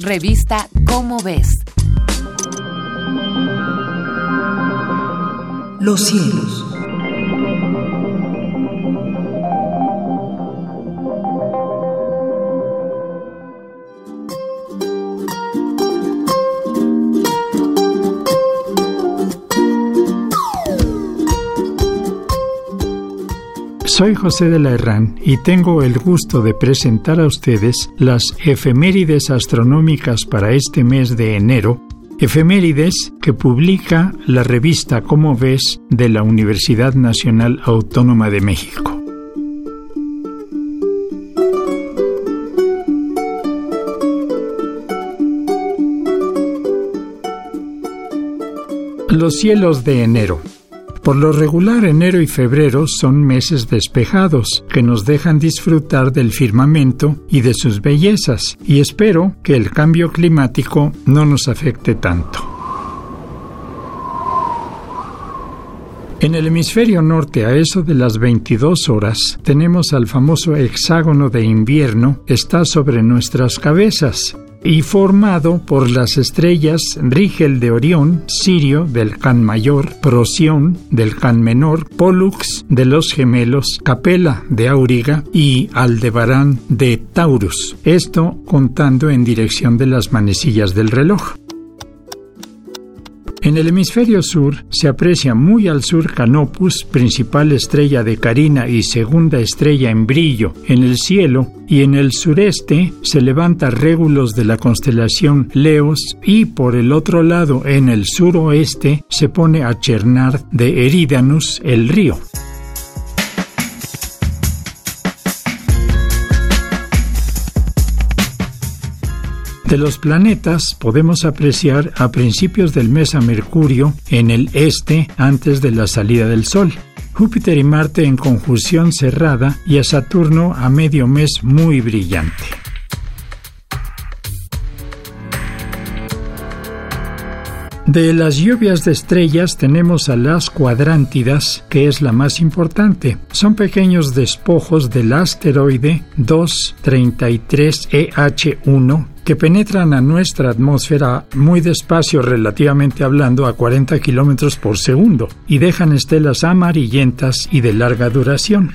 Revista Cómo ves. Los cielos. Soy José de la Herrán y tengo el gusto de presentar a ustedes las efemérides astronómicas para este mes de enero, efemérides que publica la revista Como ves de la Universidad Nacional Autónoma de México. Los cielos de enero. Por lo regular, enero y febrero son meses despejados, que nos dejan disfrutar del firmamento y de sus bellezas, y espero que el cambio climático no nos afecte tanto. En el hemisferio norte, a eso de las 22 horas, tenemos al famoso hexágono de invierno, está sobre nuestras cabezas, y formado por las estrellas Rigel de Orión, Sirio del Can Mayor, Procyon del Can Menor, Pollux de los Gemelos, Capella de Auriga y Aldebarán de Taurus. Esto contando en dirección de las manecillas del reloj. En el hemisferio sur se aprecia muy al sur Canopus, principal estrella de Carina y segunda estrella en brillo en el cielo, y en el sureste se levanta Régulos de la constelación Leos y por el otro lado en el suroeste se pone a Chernard de Eridanus el río. De los planetas podemos apreciar a principios del mes a Mercurio en el este antes de la salida del Sol, Júpiter y Marte en conjunción cerrada y a Saturno a medio mes muy brillante. De las lluvias de estrellas tenemos a las cuadrántidas, que es la más importante. Son pequeños despojos del asteroide 233EH1 que penetran a nuestra atmósfera muy despacio relativamente hablando a 40 kilómetros por segundo y dejan estelas amarillentas y de larga duración.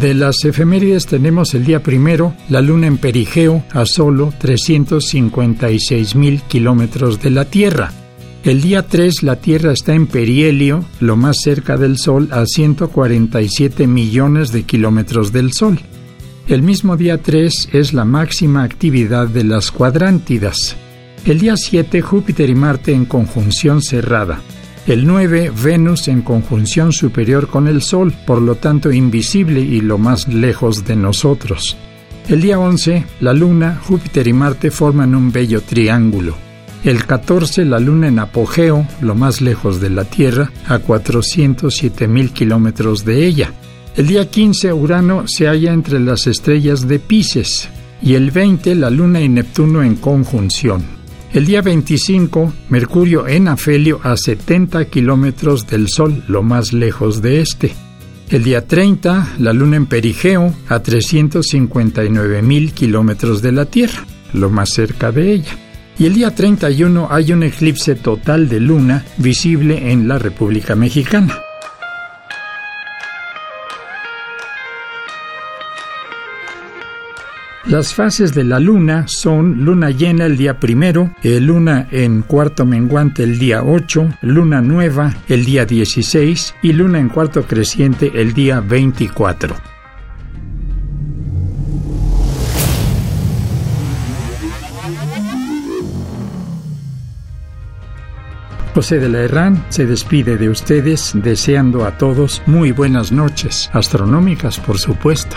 De las efemérides tenemos el día primero, la luna en perigeo a solo 356 mil kilómetros de la Tierra. El día 3 la Tierra está en perihelio, lo más cerca del Sol, a 147 millones de kilómetros del Sol. El mismo día 3 es la máxima actividad de las cuadrántidas. El día 7 Júpiter y Marte en conjunción cerrada. El 9 Venus en conjunción superior con el Sol, por lo tanto invisible y lo más lejos de nosotros. El día 11 la Luna, Júpiter y Marte forman un bello triángulo. El 14, la Luna en apogeo, lo más lejos de la Tierra, a 407 mil kilómetros de ella. El día 15, Urano se halla entre las estrellas de Pisces. Y el 20, la Luna y Neptuno en conjunción. El día 25, Mercurio en afelio a 70 kilómetros del Sol, lo más lejos de este. El día 30, la Luna en perigeo a 359 mil kilómetros de la Tierra, lo más cerca de ella y el día 31 hay un eclipse total de luna visible en la República Mexicana. Las fases de la luna son luna llena el día primero, eh, luna en cuarto menguante el día 8, luna nueva el día 16 y luna en cuarto creciente el día 24. José de la Herrán se despide de ustedes deseando a todos muy buenas noches, astronómicas por supuesto.